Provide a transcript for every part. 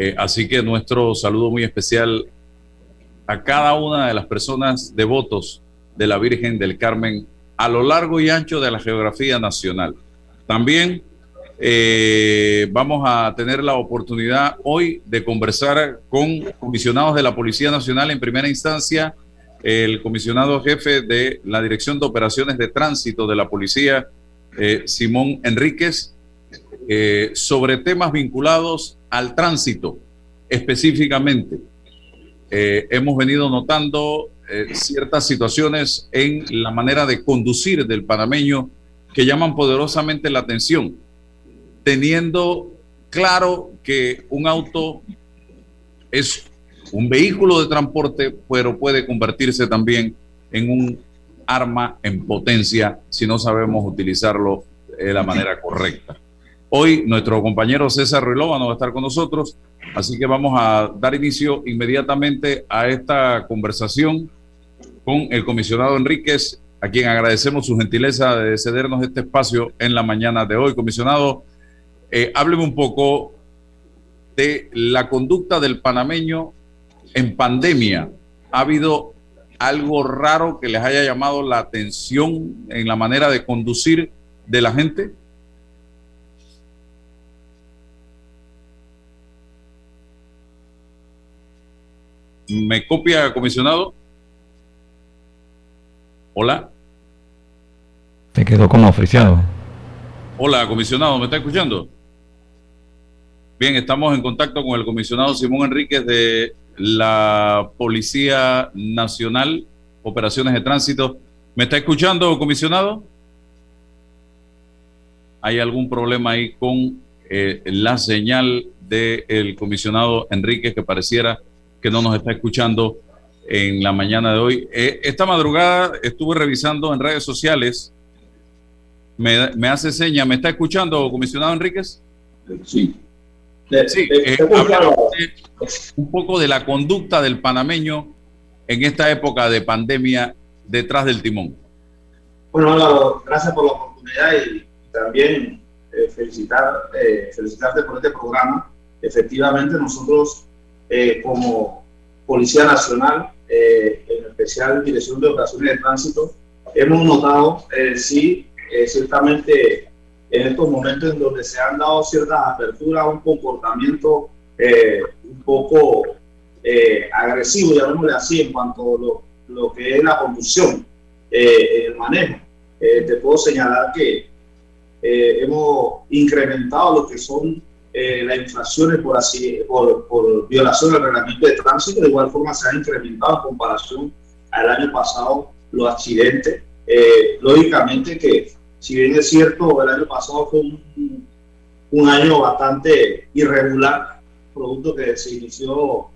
Eh, así que nuestro saludo muy especial a cada una de las personas devotos de la Virgen del Carmen a lo largo y ancho de la geografía nacional. También eh, vamos a tener la oportunidad hoy de conversar con comisionados de la Policía Nacional en primera instancia, el comisionado jefe de la Dirección de Operaciones de Tránsito de la Policía, eh, Simón Enríquez, eh, sobre temas vinculados al tránsito específicamente. hemos venido notando ciertas situaciones en la manera de conducir del panameño que llaman poderosamente la atención teniendo claro que un auto es un vehículo de transporte, pero puede convertirse también en un arma en potencia si no sabemos utilizarlo de la manera correcta. Hoy nuestro compañero César Ruilova no va a estar con nosotros, así que vamos a dar inicio inmediatamente a esta conversación con el comisionado Enríquez, a quien agradecemos su gentileza de cedernos este espacio en la mañana de hoy. Comisionado, eh, hábleme un poco de la conducta del panameño en pandemia. ¿Ha habido algo raro que les haya llamado la atención en la manera de conducir de la gente? ¿Me copia, comisionado? Hola. Te quedó como oficiado. Hola, comisionado, ¿me está escuchando? Bien, estamos en contacto con el comisionado Simón Enríquez de la Policía Nacional, Operaciones de Tránsito. ¿Me está escuchando, comisionado? ¿Hay algún problema ahí con eh, la señal del comisionado Enríquez que pareciera que no nos está escuchando en la mañana de hoy? Eh, esta madrugada estuve revisando en redes sociales. Me, me hace seña, ¿me está escuchando, comisionado Enríquez? Sí sí, eh, un poco de la conducta del panameño en esta época de pandemia detrás del timón. Bueno, gracias por la oportunidad y también eh, felicitar, eh, felicitarte por este programa. Efectivamente, nosotros como Policía Nacional, en especial Dirección de Operaciones de Tránsito, hemos notado, sí, ciertamente en estos momentos en donde se han dado ciertas aperturas un comportamiento eh, un poco eh, agresivo, llamémosle así, en cuanto a lo, lo que es la conducción, eh, el manejo. Eh, te puedo señalar que hemos incrementado lo que son las infracciones por, así, por, por violación del reglamento de tránsito, de igual forma se ha incrementado en comparación al año pasado los accidentes. lógicamente que si bien es cierto, el año pasado fue un, año bastante irregular, producto que se inició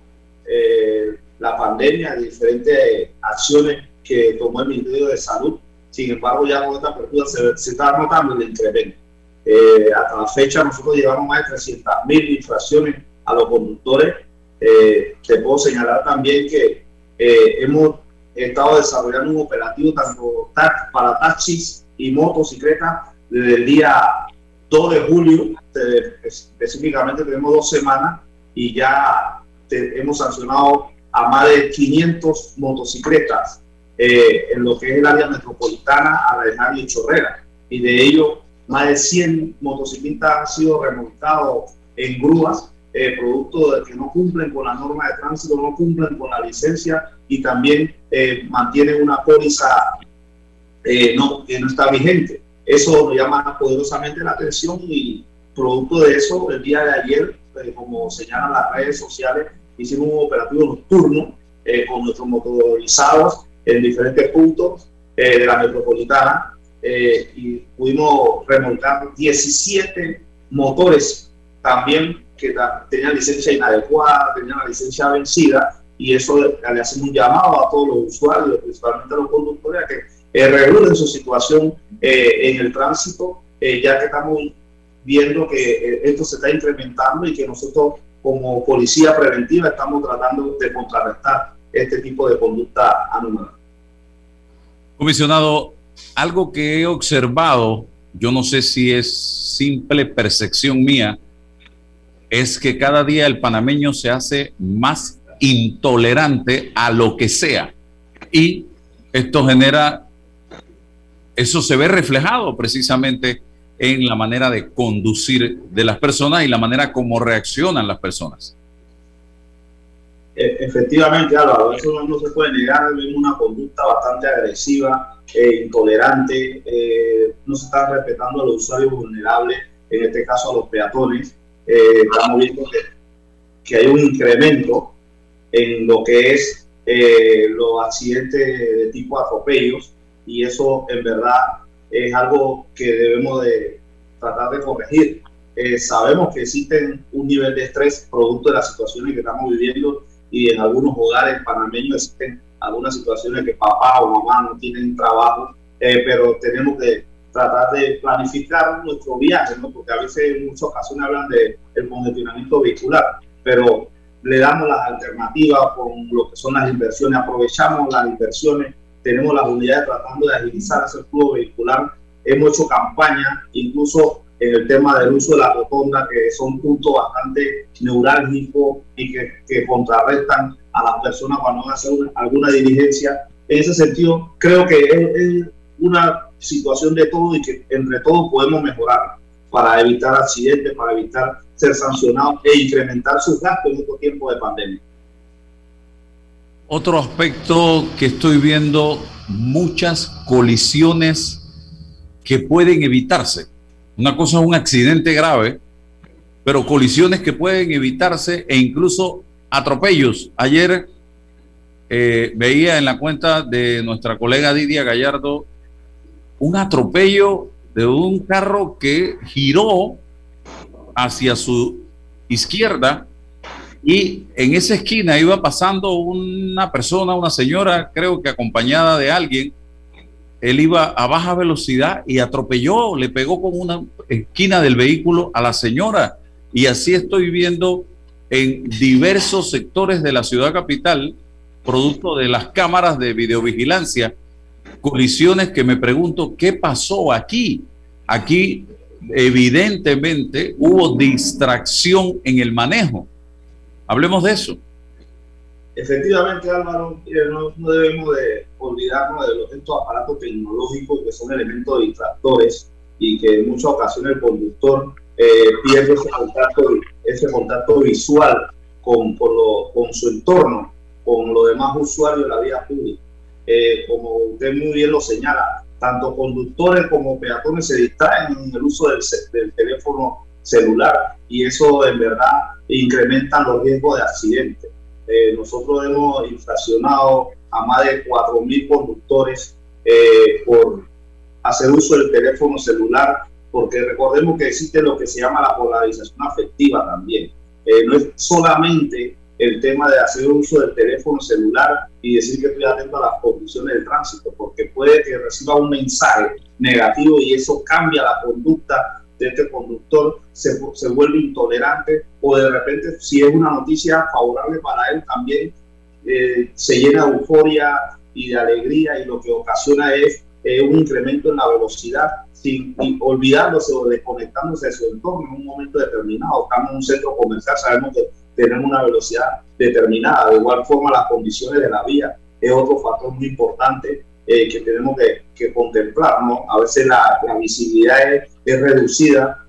eh, la pandemia, diferentes acciones que tomó el Ministerio de Salud. Sin embargo, ya con esta apertura se, se está notando el incremento. Eh, hasta la fecha nosotros llevamos más de 300.000 infracciones a los conductores. Eh, te puedo señalar también que hemos estado desarrollando un operativo tanto para taxis y motocicletas desde el día 2 de julio, específicamente tenemos dos semanas y ya hemos sancionado a más de 500 motocicletas eh, en lo que es el área metropolitana, Arreján y Chorrera. Y de ello, más de 100 motocicletas han sido remontados en grúas, eh, producto de que no cumplen con la norma de tránsito, no cumplen con la licencia y también eh, mantienen una póliza eh, no, que no está vigente. Eso nos llama poderosamente la atención y producto de eso, el día de ayer, eh, como señalan las redes sociales, hicimos un operativo nocturno eh, con nuestros motorizados en diferentes puntos de la metropolitana y pudimos remolcar 17 motores también que tenían licencia inadecuada, tenían la licencia vencida y eso le hacemos un llamado a todos los usuarios, principalmente a los conductores, a que eh, su situación eh, en el tránsito, eh, ya que estamos viendo que eh, esto se está incrementando y que nosotros como policía preventiva estamos tratando de contrarrestar este tipo de conducta anómala. Comisionado, algo que he observado, yo no sé si es simple percepción mía, es que cada día el panameño se hace más intolerante a lo que sea. Y esto genera, eso se ve reflejado precisamente en la manera de conducir de las personas y la manera como reaccionan las personas. E, efectivamente, Álvaro, eso no se puede negar, vemos una conducta bastante agresiva, e intolerante, eh, no se está respetando a los usuarios vulnerables, en este caso a los peatones. Eh, estamos viendo que, que, hay un incremento en lo que es los accidentes de tipo atropellos y eso en verdad es algo que debemos de tratar de corregir. Eh, sabemos que existen un nivel de estrés producto de las situaciones que estamos viviendo y en algunos hogares panameños existen algunas situaciones que papá o mamá no tienen trabajo, eh, pero tenemos que tratar de planificar nuestro viaje, ¿no? porque a veces en muchas ocasiones hablan de el congestionamiento vehicular, pero le damos las alternativas con lo que son las inversiones, aprovechamos las inversiones tenemos las unidades tratando de agilizar ese flujo vehicular. Hemos hecho campaña, incluso el tema del uso de la rotonda, que son puntos bastante neurálgicos y que, contrarrestan a las personas cuando van a hacer alguna diligencia. En ese sentido, creo que es, una situación de todo y que entre todos podemos mejorar para evitar accidentes, para evitar ser sancionados e incrementar sus gastos en estos tiempos de pandemia. Otro aspecto que estoy viendo, muchas colisiones que pueden evitarse. Una cosa es un accidente grave, pero colisiones que pueden evitarse e incluso atropellos. Ayer eh, veía en la cuenta de nuestra colega Didia Gallardo un atropello de un carro que giró hacia su izquierda y en esa esquina iba pasando una persona, una señora, creo que acompañada de alguien. Él iba a baja velocidad y atropelló, le pegó con una esquina del vehículo a la señora. Y así estoy viendo en diversos sectores de la ciudad capital, producto de las cámaras de videovigilancia, colisiones que me pregunto, ¿qué pasó aquí? Aquí evidentemente hubo distracción en el manejo Hablemos de eso. Efectivamente, Álvaro, no, debemos de olvidarnos de los, estos aparatos tecnológicos que son elementos distractores y que en muchas ocasiones el conductor eh, pierde ese contacto, ese contacto visual con, con, su entorno, con los demás usuarios de la vía pública. Eh, como usted muy bien lo señala, tanto conductores como peatones se distraen en el uso del, del teléfono celular y eso en verdad incrementan los riesgos de accidentes. Eh, nosotros hemos inflacionado a más de 4.000 conductores eh, por hacer uso del teléfono celular, porque recordemos que existe lo que se llama la polarización afectiva también. Eh, no es solamente el tema de hacer uso del teléfono celular y decir que estoy atento a las condiciones del tránsito, porque puede que reciba un mensaje negativo y eso cambia la conducta de este conductor se, se, vuelve intolerante o de repente si es una noticia favorable para él también eh, se llena de euforia y de alegría y lo que ocasiona es un incremento en la velocidad sin olvidándose o desconectándose de su entorno en un momento determinado. Estamos en un centro comercial, sabemos que tenemos una velocidad determinada. De igual forma, las condiciones de la vía es otro factor muy importante eh, que tenemos que, que, contemplar. ¿no? A veces la, la visibilidad es, es, reducida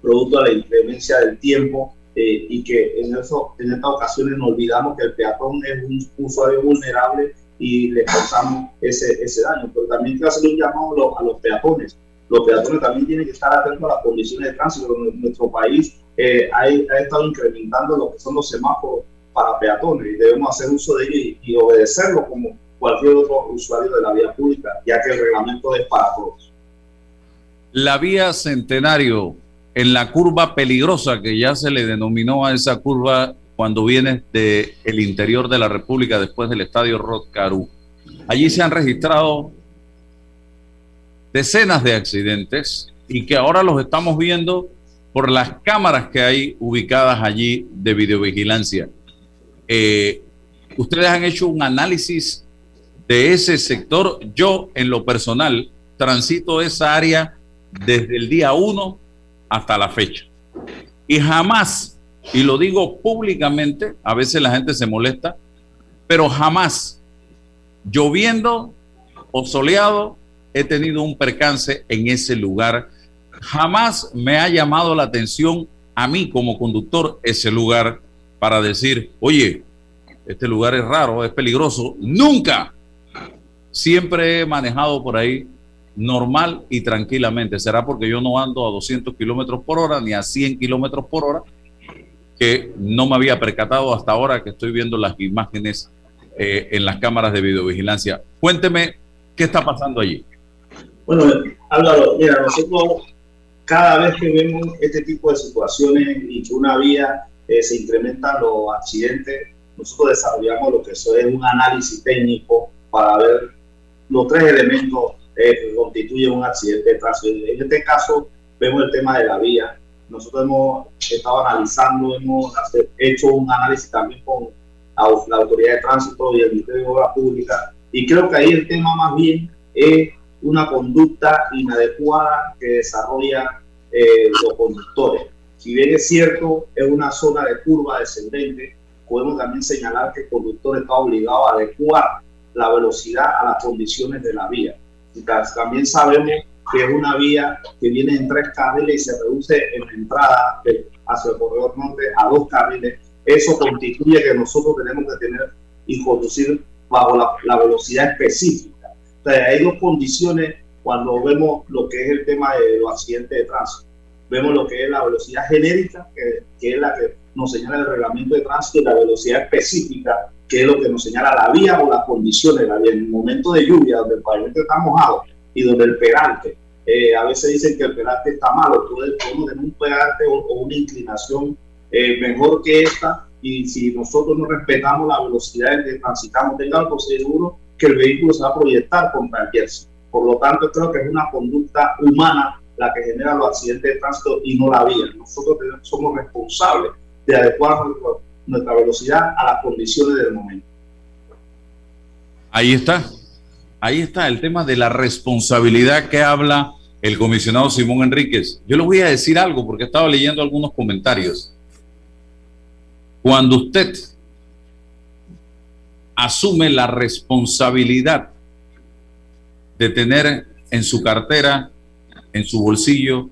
producto de la inclemencia del tiempo eh, y que en, eso, en estas ocasiones nos olvidamos que el peatón es un usuario vulnerable y le causamos ese, ese daño. Pero también quiero hacer un llamado a los, peatones. Los peatones también tienen que estar atentos a las condiciones de tránsito. En nuestro país eh, ha, ha, estado incrementando lo que son los semáforos para peatones y debemos hacer uso de ellos y, y obedecerlo como cualquier otro usuario de la vía pública, ya que el reglamento es para todos. La vía Centenario, en la curva peligrosa que ya se le denominó a esa curva cuando viene del el interior de la República después del estadio Rotcarú. Allí se han registrado decenas de accidentes y que ahora los estamos viendo por las cámaras que hay ubicadas allí de videovigilancia. Eh, ustedes han hecho un análisis de ese sector. Yo, en lo personal, transito esa área desde el día 1 hasta la fecha. Y jamás y lo digo públicamente, a veces la gente se molesta, pero jamás, lloviendo o soleado, he tenido un percance en ese lugar. Jamás me ha llamado la atención a mí como conductor ese lugar para decir, oye, este lugar es raro, es peligroso. Nunca. Siempre he manejado por ahí normal y tranquilamente. Será porque yo no ando a 200 kilómetros por hora ni a 100 kilómetros por hora, que no me había percatado hasta ahora que estoy viendo las imágenes eh, en las cámaras de videovigilancia. Cuénteme qué está pasando allí. Bueno, Álvaro, mira, nosotros cada vez que vemos este tipo de situaciones y que una vía eh, se incrementan los accidentes, nosotros desarrollamos lo que es un análisis técnico para ver los tres elementos eh, constituyen un accidente de tránsito. En este caso, vemos el tema de la vía. Nosotros hemos estado analizando, hemos hecho un análisis también con la Autoridad de Tránsito y el Ministerio de Obras Públicas. Y creo que ahí el tema más bien es una conducta inadecuada que desarrollan eh, los conductores. Si bien es cierto, es una zona de curva descendente, podemos también señalar que el conductor está obligado a adecuar la velocidad a las condiciones de la vía. Y también sabemos que es una vía que viene en tres carriles y se reduce en la entrada hacia el corredor norte a dos carriles. Eso constituye que nosotros tenemos que tener y conducir bajo la, velocidad específica. Entonces, hay dos condiciones cuando vemos lo que es el tema de los accidentes de tránsito. Vemos lo que es la velocidad genérica, que, que es la que nos señala el reglamento de tránsito, y la velocidad específica, que es lo que nos señala la vía o las condiciones la vía. En el momento de lluvia, donde el pavimento está mojado y donde el peralte, eh, a veces dicen que el peralte está malo, podemos tener un peralte o, una inclinación eh, mejor que esta, y si nosotros no respetamos la velocidad en que transitamos, tengan por seguro que el vehículo se va a proyectar contra el jersey. Por lo tanto, creo que es una conducta humana la que genera los accidentes de tránsito y no la vía. Nosotros somos responsables de adecuar nuestra velocidad a las condiciones del momento. Ahí está, ahí está el tema de la responsabilidad que habla el comisionado Simón Enríquez. Yo le voy a decir algo porque he estado leyendo algunos comentarios. Cuando usted asume la responsabilidad de tener en su cartera, en su bolsillo,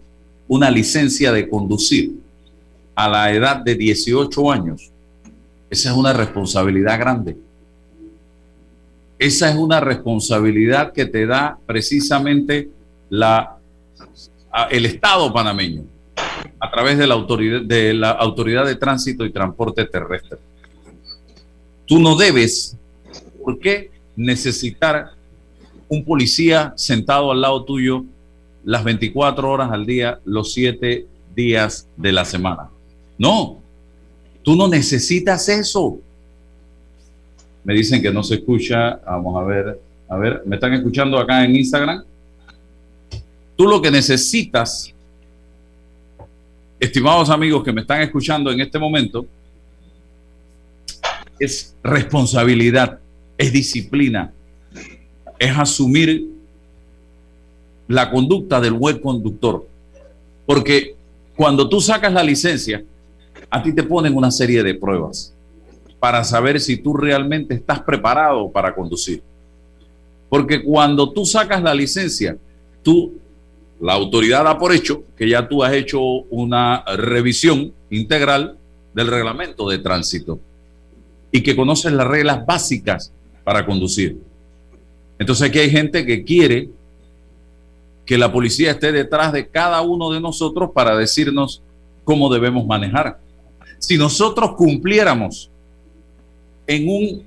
una licencia de conducir a la edad de 18 años, esa es una responsabilidad grande. Esa es una responsabilidad que te da precisamente la, el Estado panameño a través de la, autoridad, de la Autoridad de Tránsito y Transporte Terrestre. Tú no debes, ¿por qué necesitar un policía sentado al lado tuyo las 24 horas al día, los 7 días de la semana? No, tú no necesitas eso. Me dicen que no se escucha. Vamos a ver, a ver, ¿me están escuchando acá en Instagram? Tú lo que necesitas, estimados amigos que me están escuchando en este momento, es responsabilidad, es disciplina, es asumir la conducta del buen conductor. Porque cuando tú sacas la licencia, a ti te ponen una serie de pruebas para saber si tú realmente estás preparado para conducir. Porque cuando tú sacas la licencia, tú, la autoridad da por hecho que ya tú has hecho una revisión integral del reglamento de tránsito y que conoces las reglas básicas para conducir. Entonces aquí hay gente que quiere que la policía esté detrás de cada uno de nosotros para decirnos cómo debemos manejar. Si nosotros cumpliéramos en un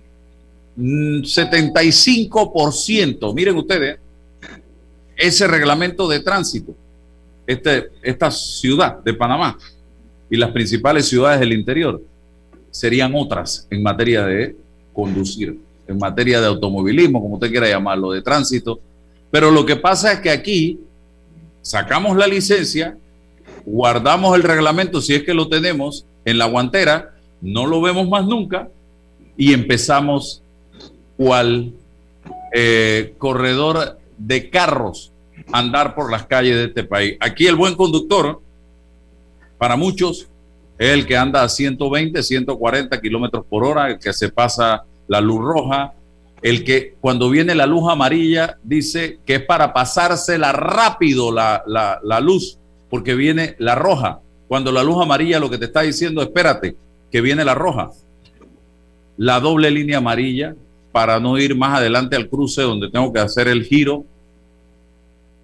75%, miren ustedes, ese reglamento de tránsito, este, esta ciudad de Panamá y las principales ciudades del interior serían otras en materia de conducir, en materia de automovilismo, como usted quiera llamarlo, de tránsito. Pero lo que pasa es que aquí sacamos la licencia, guardamos el reglamento si es que lo tenemos en la guantera, no lo vemos más nunca y empezamos cual eh, corredor de carros andar por las calles de este país. Aquí el buen conductor, para muchos, Es el que anda a 120, 140 kilómetros por hora, el que se pasa la luz roja, el que cuando viene la luz amarilla dice que es para pasársela rápido la, la luz, porque viene la roja. Cuando la luz amarilla lo que te está diciendo, espérate, que viene la roja. La doble línea amarilla para no ir más adelante al cruce donde tengo que hacer el giro.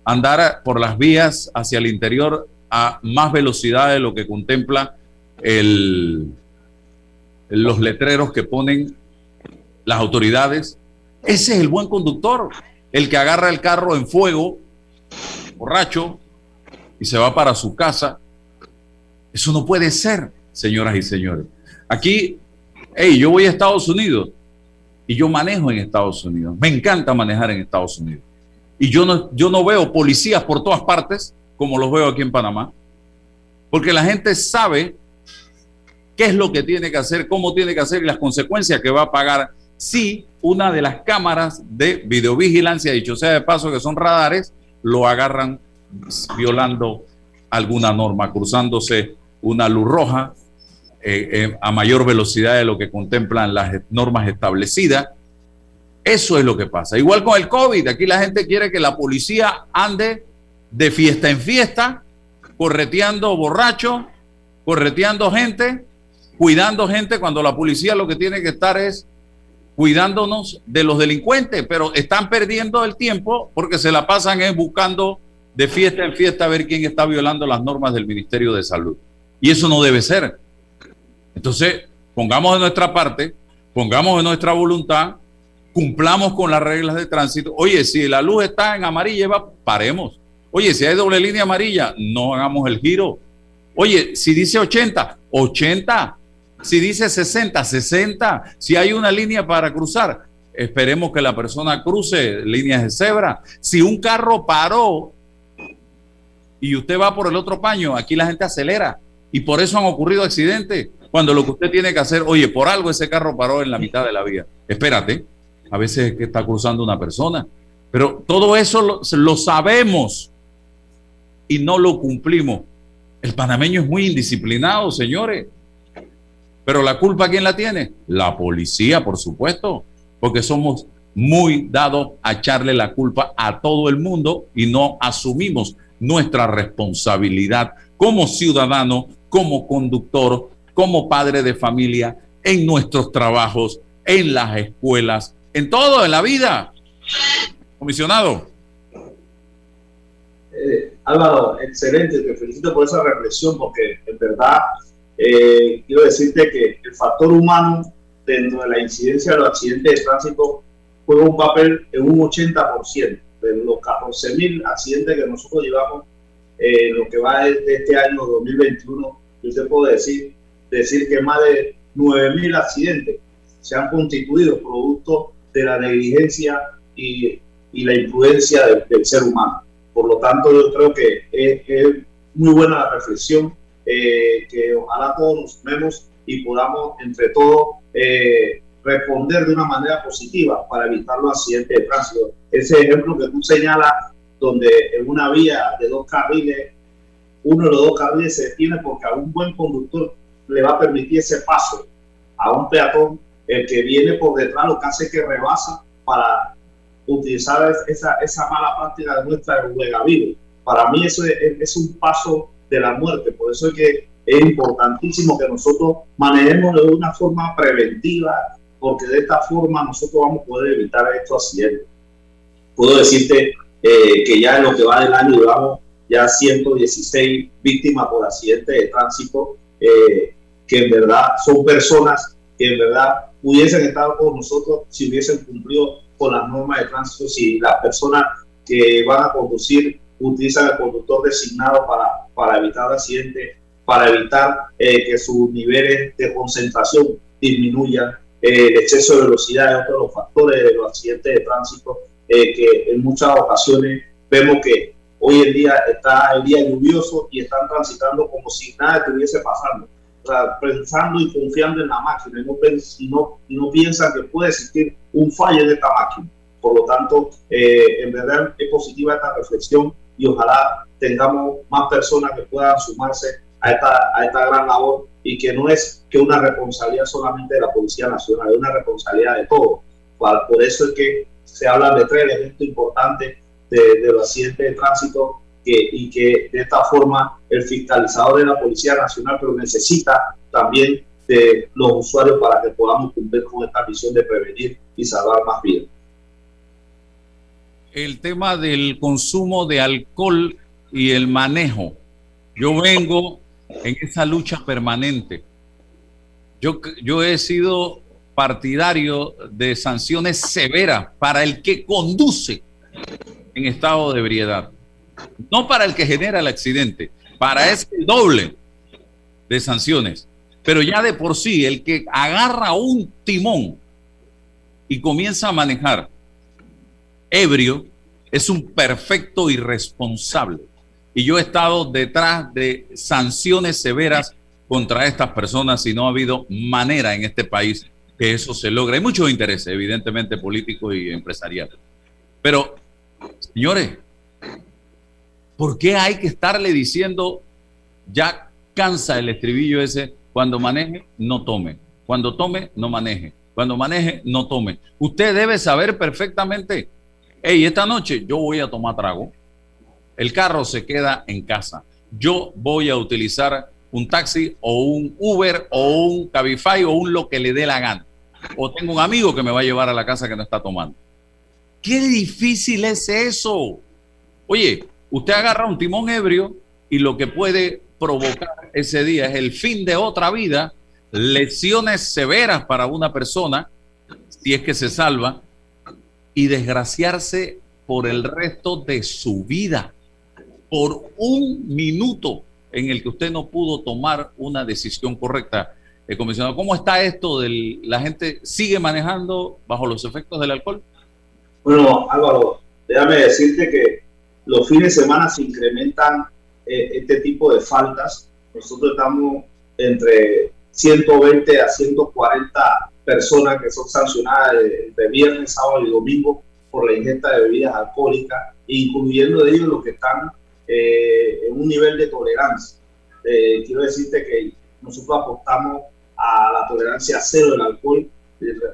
Andar por las vías hacia el interior a más velocidad de lo que contempla el, los letreros que ponen las autoridades. Ese es el buen conductor, el que agarra el carro en fuego, borracho, y se va para su casa. Eso no puede ser, señoras y señores. Aquí, hey, yo voy a Estados Unidos y yo manejo en Estados Unidos. Me encanta manejar en Estados Unidos. Y yo no, yo no veo policías por todas partes como los veo aquí en Panamá. Porque la gente sabe qué es lo que tiene que hacer, cómo tiene que hacer y las consecuencias que va a pagar si una de las cámaras de videovigilancia, dicho sea de paso que son radares, lo agarran violando alguna norma, cruzándose una luz roja eh, eh, a mayor velocidad de lo que contemplan las normas establecidas. Eso es lo que pasa. Igual con el COVID, aquí la gente quiere que la policía ande de fiesta en fiesta, correteando borrachos, correteando gente, cuidando gente, cuando la policía lo que tiene que estar es cuidándonos de los delincuentes, pero están perdiendo el tiempo porque se la pasan buscando de fiesta en fiesta a ver quién está violando las normas del Ministerio de Salud. Y eso no debe ser. Entonces, pongamos de nuestra parte, pongamos de nuestra voluntad, cumplamos con las reglas de tránsito. Oye, si la luz está en amarilla, paremos. Oye, si hay doble línea amarilla, no hagamos el giro. Oye, si dice 80, 80. Si dice 60, 60. Si hay una línea para cruzar, esperemos que la persona cruce líneas de cebra. Si un carro paró y usted va por el otro paño, aquí la gente acelera y por eso han ocurrido accidentes. Cuando lo que usted tiene que hacer, oye, por algo ese carro paró en la mitad de la vía. Espérate, a veces es que está cruzando una persona. Pero todo eso lo, lo sabemos y no lo cumplimos. El panameño es muy indisciplinado, señores. Pero la culpa, ¿quién la tiene? La policía, por supuesto, porque somos muy dados a echarle la culpa a todo el mundo y no asumimos nuestra responsabilidad como ciudadano, como conductor, como padre de familia, en nuestros trabajos, en las escuelas, en todo, en la vida. Comisionado. Eh, Álvaro, excelente, te felicito por esa reflexión porque en verdad eh, quiero decirte que el factor humano dentro de la incidencia de los accidentes de tránsito juega un papel en un 80% los 14.000 accidentes que nosotros llevamos eh, lo que va de, este año 2021. Yo te puedo decir, decir que más de 9.000 accidentes se han constituido producto de la negligencia y, y la imprudencia del, ser humano. Por lo tanto, yo creo que es muy buena la reflexión eh, que ojalá todos nos sumemos y podamos entre todos eh, responder de una manera positiva para evitar los accidentes de tránsito. Ese ejemplo que tú señalas, donde en una vía de dos carriles, uno de los dos carriles se detiene porque a un buen conductor le va a permitir ese paso a un peatón, el que viene por detrás lo que hace que rebasa para utilizar esa, esa mala práctica de nuestra vida. Para mí eso es, es un paso de la muerte. Por eso es que es importantísimo que nosotros manejemos de una forma preventiva, porque de esta forma nosotros vamos a poder evitar estos accidentes. Puedo decirte eh, que ya en lo que va del año llevamos ya 116 víctimas por accidentes de tránsito, eh, que en verdad son personas que en verdad hubiesen estado con nosotros si hubiesen cumplido con las normas de tránsito, si las personas que van a conducir utilizan el conductor designado para, para evitar accidentes, para evitar eh, que sus niveles de concentración disminuyan, eh, el exceso de velocidad es otro de los factores de los accidentes de tránsito, eh, que en muchas ocasiones vemos que hoy en día está el día lluvioso y están transitando como si nada estuviese pasando. O sea, pensando y confiando en la máquina y no, no, no piensan que puede existir un fallo de esta máquina. Por lo tanto, en verdad es positiva esta reflexión y ojalá tengamos más personas que puedan sumarse a esta, a esta gran labor y que no es que una responsabilidad solamente de la Policía Nacional, es una responsabilidad de todos. Por eso es que se habla de tres elementos importantes de, los accidentes de tránsito que, y que de esta forma el fiscalizador de la Policía Nacional, pero necesita también de los usuarios para que podamos cumplir con esta misión de prevenir y salvar más vidas. El tema del consumo de alcohol y el manejo. Yo vengo en esa lucha permanente. Yo, yo he sido partidario de sanciones severas para el que conduce en estado de ebriedad. No para el que genera el accidente, para ese doble de sanciones. Pero ya de por sí, el que agarra un timón y comienza a manejar ebrio es un perfecto irresponsable. Y yo he estado detrás de sanciones severas contra estas personas y no ha habido manera en este país que eso se logre. Hay muchos intereses, evidentemente, políticos y empresariales. Pero, señores, ¿por qué hay que estarle diciendo, ya cansa el estribillo ese, cuando maneje, no tome. Cuando tome, no maneje. Cuando maneje, no tome. Usted debe saber perfectamente, hey, esta noche yo voy a tomar trago. El carro se queda en casa. Yo voy a utilizar un taxi o un Uber o un Cabify o un lo que le dé la gana. O tengo un amigo que me va a llevar a la casa que no está tomando. Qué difícil es eso. Oye, usted agarra un timón ebrio y lo que puede provocar ese día es el fin de otra vida, lesiones severas para una persona, si es que se salva, y desgraciarse por el resto de su vida, por un minuto en el que usted no pudo tomar una decisión correcta. Eh, comisionado, ¿cómo está esto de la gente sigue manejando bajo los efectos del alcohol? Bueno, Álvaro, déjame decirte que los fines de semana se incrementan eh, este tipo de faltas. Nosotros estamos entre 120 a 140 personas que son sancionadas de, viernes, sábado y domingo por la ingesta de bebidas alcohólicas, incluyendo de ellos los que están eh, en un nivel de tolerancia. Eh, quiero decirte que nosotros apostamos a la tolerancia cero del alcohol.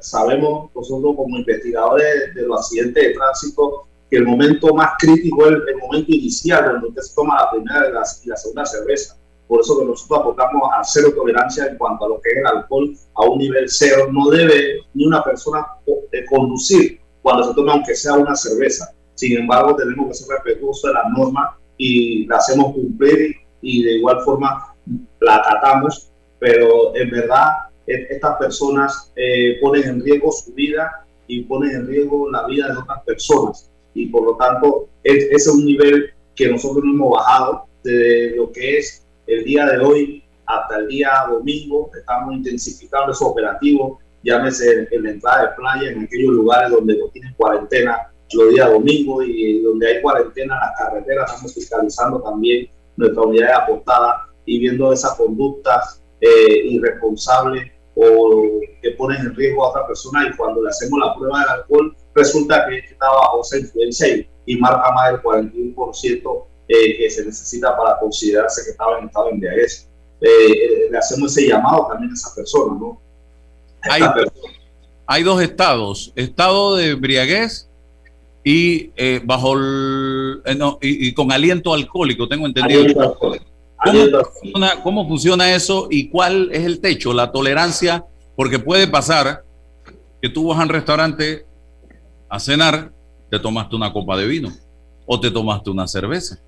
sabemos nosotros como investigadores de los accidentes de tránsito que el momento más crítico es el, momento inicial, donde usted se toma la primera y la, segunda cerveza. Por eso que nosotros aportamos a cero tolerancia en cuanto a lo que es el alcohol a un nivel cero. No debe ni una persona eh, conducir cuando se toma aunque sea una cerveza. Sin embargo, tenemos que ser respetuosos de la norma y la hacemos cumplir y de igual forma la acatamos, pero en verdad e, estas personas eh, ponen en riesgo su vida y ponen en riesgo la vida de otras personas y por lo tanto ese es un nivel que nosotros no hemos bajado de lo que es el día de hoy hasta el día domingo. Estamos intensificando esos operativos, llámese en la entrada de playa, en aquellos lugares donde no tienen cuarentena los días domingo y donde hay cuarentena en las carreteras, estamos fiscalizando también nuestra unidad de apostada y viendo esas conductas eh, irresponsables o que ponen en riesgo a otra persona y cuando le hacemos la prueba del alcohol resulta que estaba bajo esa influencia y, marca más del 41% eh, que se necesita para considerarse que estaba en estado de embriaguez. Eh, eh, le hacemos ese llamado también a esa persona, ¿no? Hay, dos estados, estado de embriaguez y bajo y, con aliento alcohólico, tengo entendido. ¿Cómo funciona eso y cuál es el techo, la tolerancia? Porque puede pasar que tú vas a un restaurante a cenar, te tomaste una copa de vino o te tomaste una cerveza.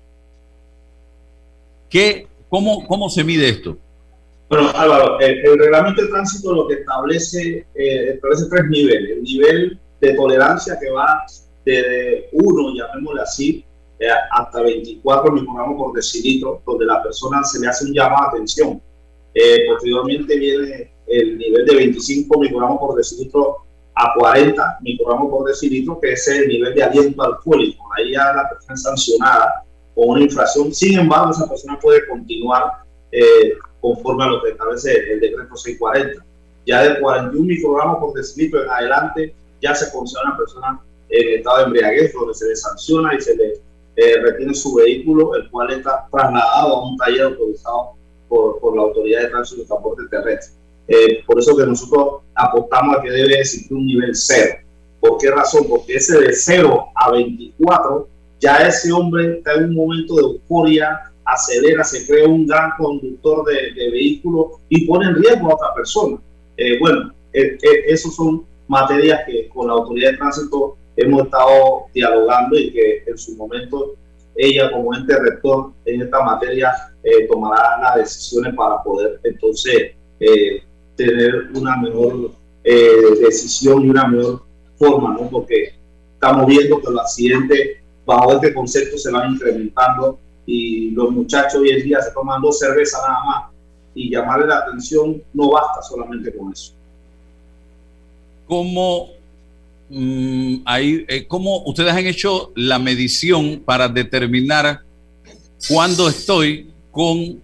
¿Qué, cómo, ¿Cómo se mide esto? Bueno, Álvaro, el, reglamento de tránsito lo que establece, eh, establece tres niveles. El nivel de tolerancia que va desde 1, llamémosle así, eh, hasta 24 microgramos por decilitro, donde la persona se le hace un llamado de atención. Eh, posteriormente viene el nivel de 25 microgramos por decilitro a 40 microgramos por decilitro, que es el nivel de aliento alcohólico. Ahí ya la persona es sancionada con una infracción. Sin embargo, esa persona puede continuar eh, conforme a lo que establece el decreto 640. Ya de 41 microgramos por decilitro en adelante, ya se considera una persona en estado de embriaguez, donde se le sanciona y se le eh, retiene su vehículo, el cual está trasladado a un taller autorizado por, la Autoridad de Tránsito y Transporte Terrestre. Eh, por eso que nosotros apostamos a que debe existir un nivel cero. ¿Por qué razón? Porque ese de 0 a 24, ya ese hombre está en un momento de euforia, acelera, se crea un gran conductor de, de vehículo y pone en riesgo a otra persona. Eh, bueno, eh, eh, esos son materias que con la autoridad de tránsito hemos estado dialogando y que en su momento ella como ente rector en esta materia tomará las decisiones para poder entonces tener una mejor decisión y una mejor forma, ¿no? Porque estamos viendo que los accidentes bajo este concepto se van incrementando y los muchachos hoy en día se toman dos cervezas nada más y llamarle la atención no basta solamente con eso. ¿Cómo, mm, eh, ¿Cómo ustedes han hecho la medición para determinar cuándo estoy con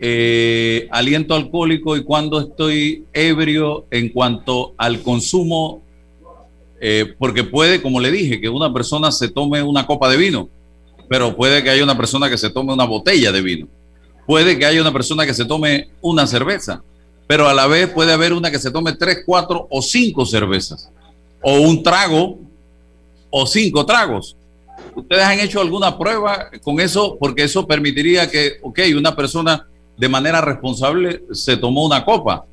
eh, aliento alcohólico y cuándo estoy ebrio en cuanto al consumo? Eh, porque puede, como le dije, que una persona se tome una copa de vino, pero puede que haya una persona que se tome una botella de vino puede que haya una persona que se tome una cerveza, pero a la vez puede haber una que se tome tres, cuatro o cinco cervezas, o un trago o cinco tragos. ¿Ustedes han hecho alguna prueba con eso? Porque eso permitiría que, ok, una persona de manera responsable se tomó una copa,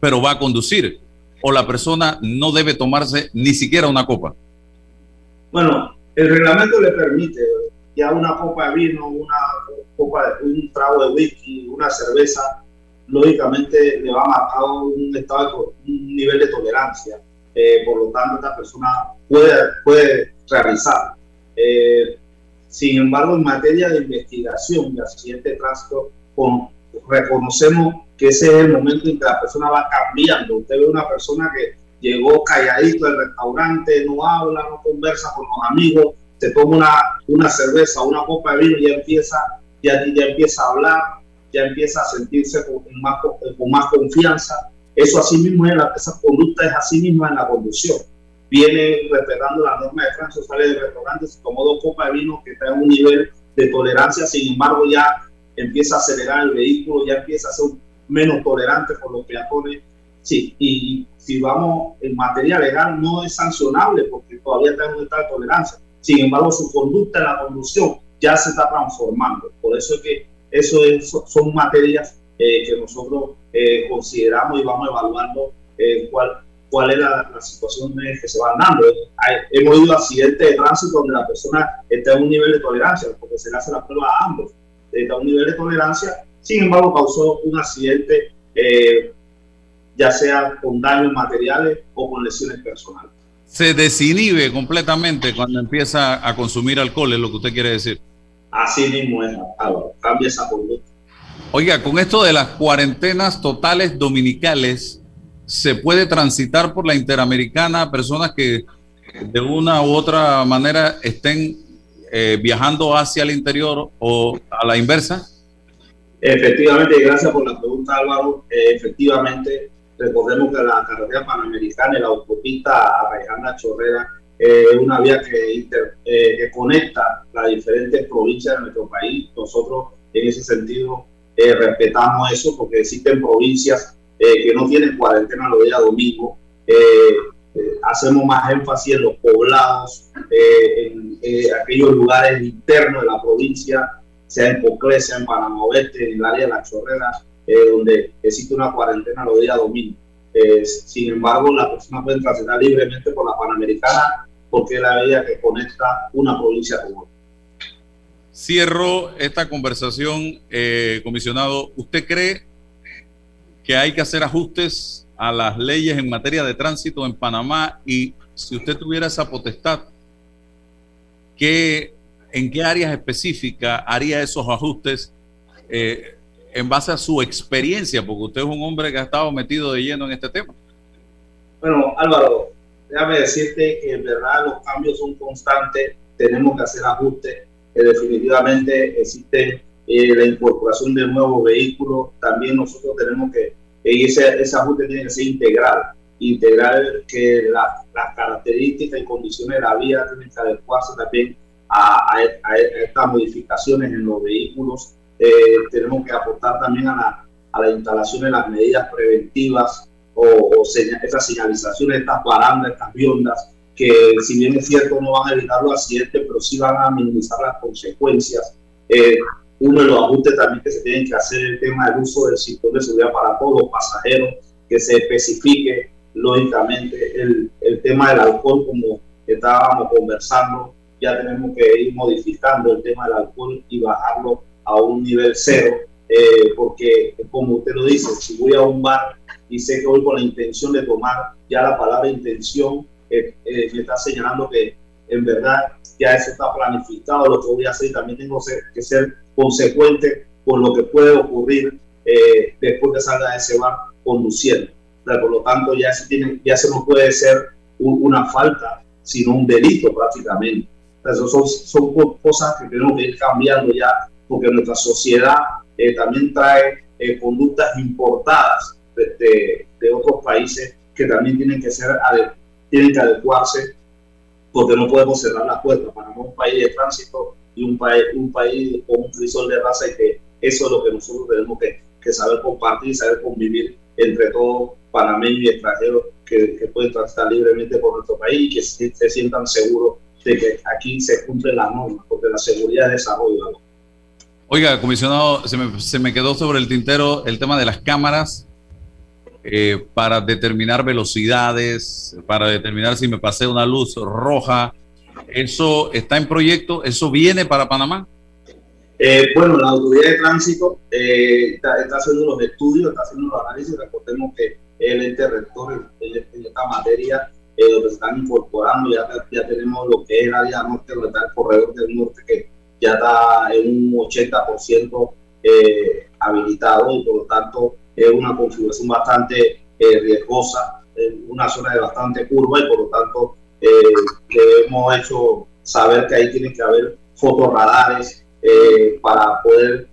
pero va a conducir, o la persona no debe tomarse ni siquiera una copa. Bueno, el reglamento le permite ya una copa de vino, una copa un trago de whisky, una cerveza, lógicamente le va a marcar un estado un nivel de tolerancia. Eh, por lo tanto, esta persona puede, puede realizar. Eh, sin embargo, en materia de investigación y accidente de tránsito, con, reconocemos que ese es el momento en que la persona va cambiando. Usted ve una persona que llegó calladito al restaurante, no habla, no conversa con los amigos, se toma una, una cerveza, una copa de vino y ya empieza, ya, ya empieza a hablar, ya empieza a sentirse con más, con más confianza. Eso así mismo es la, esa conducta es así en la conducción. Viene respetando la norma de tránsito, sale del restaurante, se tomó dos copas de vino que está en un nivel de tolerancia, sin embargo ya empieza a acelerar el vehículo, ya empieza a ser menos tolerante por los peatones. Sí, y si vamos en materia legal no es sancionable porque todavía está en un estado de tolerancia sin embargo, su conducta en la conducción ya se está transformando. Por eso es que eso es, son materias eh, que nosotros eh, consideramos y vamos evaluando eh, cuál, cuál es la, situación que se van dando. hemos ido a accidentes de tránsito donde la persona está en un nivel de tolerancia, porque se le hace la prueba a ambos, está en un nivel de tolerancia, sin embargo causó un accidente ya sea con daños materiales o con lesiones personales se desinhibe completamente cuando empieza a consumir alcohol, es lo que usted quiere decir. Así mismo es, cambia esa conducta. Oiga, con esto de las cuarentenas totales dominicales, ¿se puede transitar por la Interamericana personas que de una u otra manera estén eh, viajando hacia el interior o a la inversa? Efectivamente, gracias por la pregunta Álvaro. Eh, efectivamente, Recordemos que la carretera panamericana y la autopista Arraijana Chorrera es una vía eh, que conecta las diferentes provincias de nuestro país. Nosotros, en ese sentido, eh, respetamos eso porque existen provincias eh, que no tienen cuarentena los días domingos. hacemos más énfasis en los poblados, en aquellos lugares internos de la provincia, sea en Poclé, sea en Panamá Oeste, en el área de la Chorrera, eh, donde existe una cuarentena los días domingos. Eh, sin embargo, la persona puede transitar libremente por la Panamericana porque es la vía que conecta una provincia con otra. Cierro esta conversación, eh, comisionado. ¿Usted cree que hay que hacer ajustes a las leyes en materia de tránsito en Panamá? Y si usted tuviera esa potestad, ¿qué, ¿en qué áreas específicas haría esos ajustes? Eh, en base a su experiencia, porque usted es un hombre que ha estado metido de lleno en este tema. Bueno, Álvaro, déjame decirte que en verdad los cambios son constantes, tenemos que hacer ajustes, que definitivamente existe eh, la incorporación de nuevos vehículos, también nosotros tenemos que, ese, ese ajuste tiene que ser integral, integral que las características y condiciones de la vía tienen que adecuarse también a, a, estas modificaciones en los vehículos. Eh, tenemos que aportar también a la, a la instalación de las medidas preventivas o, o estas señalizaciones, estas barandas, estas viondas, que si bien es cierto no van a evitar los accidentes, pero sí van a minimizar las consecuencias. Eh, uno de los ajustes también que se tienen que hacer el tema del uso del cinturón de seguridad para todos los pasajeros, que se especifique lógicamente el, el tema del alcohol como estábamos conversando, ya tenemos que ir modificando el tema del alcohol y bajarlo a un nivel cero, eh, porque como usted lo dice, si voy a un bar y sé que voy con la intención de tomar, ya la palabra intención eh, eh, me está señalando que en verdad ya eso está planificado, lo que voy a hacer, también tengo que ser consecuente con lo que puede ocurrir después que salga de ese bar conduciendo. por lo tanto, ya, se tiene, ya se no puede ser una falta, sino un delito prácticamente. Entonces, son, son cosas que tenemos que ir cambiando ya, porque nuestra sociedad eh, también trae eh, conductas importadas de, de, otros países que también tienen que, ser, tienen que adecuarse, porque no podemos cerrar las puertas. para un país de tránsito y un país, un país con un crisol de raza y que eso es lo que nosotros tenemos que, que saber compartir y saber convivir entre todos panameños y extranjeros que, que, pueden transitar libremente por nuestro país y que se, sientan seguros de que aquí se cumplen las normas, porque la seguridad es desarrollo. Oiga, comisionado, se me, se me, quedó sobre el tintero el tema de las cámaras eh, para determinar velocidades, para determinar si me pasé una luz roja. ¿Eso está en proyecto? ¿Eso viene para Panamá? Eh, bueno, la autoridad de tránsito eh, está, haciendo los estudios, está haciendo los análisis. Recordemos que el ente rector en, esta materia, eh, que se están incorporando, ya, ya tenemos lo que es el área norte, donde está el corredor del norte, que ya está en un 80% eh, habilitado y por lo tanto es una configuración bastante eh, riesgosa, una zona de bastante curva y por lo tanto eh, hemos hecho saber que ahí tiene que haber fotorradares eh, para poder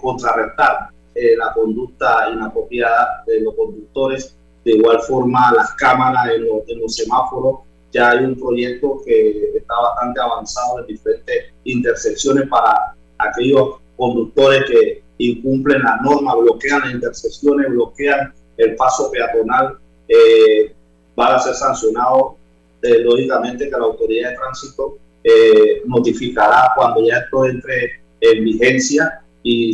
contrarrestar la conducta inapropiada de los conductores. De igual forma, las cámaras en los semáforos ya hay un proyecto que está bastante avanzado en diferentes intersecciones para aquellos conductores que incumplen la norma, bloquean las intersecciones, bloquean el paso peatonal, eh, van a ser sancionados. Eh, lógicamente que la autoridad de tránsito eh, notificará cuando ya esto entre en vigencia y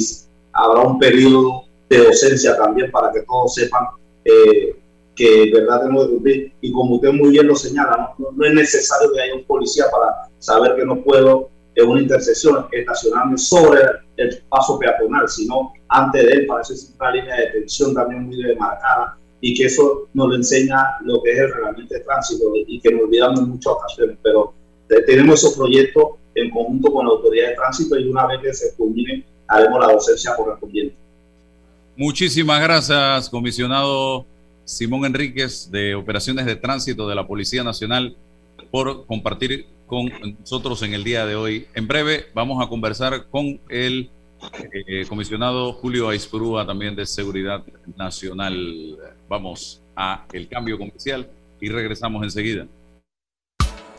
habrá un periodo de docencia también para que todos sepan eh, que verdad tenemos que cumplir. Y como usted muy bien lo señala, no, es necesario que haya un policía para saber que no puedo en una intersección estacionarme sobre el paso peatonal, sino antes de él, es una línea de detención también muy demarcada y que eso nos enseña lo que es el reglamento de tránsito y que nos olvidamos en muchas ocasiones, pero tenemos esos proyectos en conjunto con la autoridad de tránsito y una vez que se culmine haremos la docencia correspondiente. Muchísimas gracias, comisionado Simón Enríquez de Operaciones de Tránsito de la Policía Nacional por compartir con nosotros en el día de hoy. En breve vamos a conversar con el eh, comisionado Julio Aispurúa también de Seguridad Nacional. Vamos a el cambio comercial y regresamos enseguida.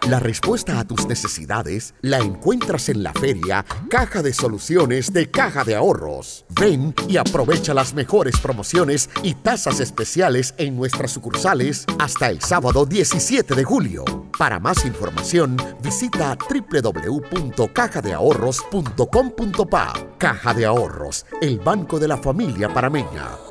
La respuesta a tus necesidades la encuentras en la feria Caja de Soluciones de Caja de Ahorros. Ven y aprovecha las mejores promociones y tasas especiales en nuestras sucursales hasta el sábado 17 de julio. Para más información, visita www.cajadeahorros.com.pa. Caja de Ahorros, el banco de la familia parameña.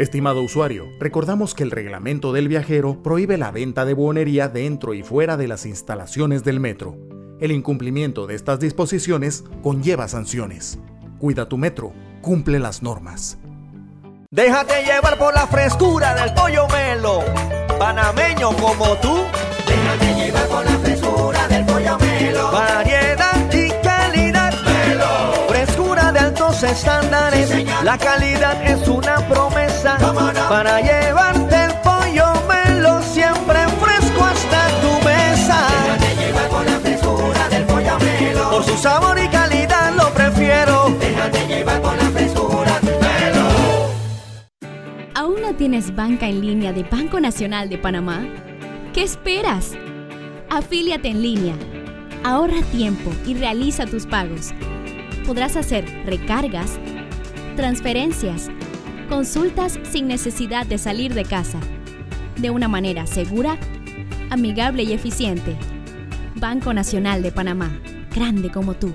Estimado usuario, recordamos que el reglamento del viajero prohíbe la venta de buonería dentro y fuera de las instalaciones del metro. El incumplimiento de estas disposiciones conlleva sanciones. Cuida tu metro, cumple las normas. Déjate llevar por la frescura del pollo melo, panameño como tú. Déjate llevar por la frescura del pollo melo. La calidad es una promesa para llevarte el pollo melo siempre fresco hasta tu mesa. Déjate llevar por la frescura del pollo melo. Por su sabor y calidad lo prefiero. Déjate llevar por la frescura melo. ¿Aún no tienes banca en línea de Banco Nacional de Panamá? ¿Qué esperas? Afíliate en línea. Ahorra tiempo y realiza tus pagos. Podrás hacer recargas, transferencias, consultas sin necesidad de salir de casa. De una manera segura, amigable y eficiente. Banco Nacional de Panamá. Grande como tú.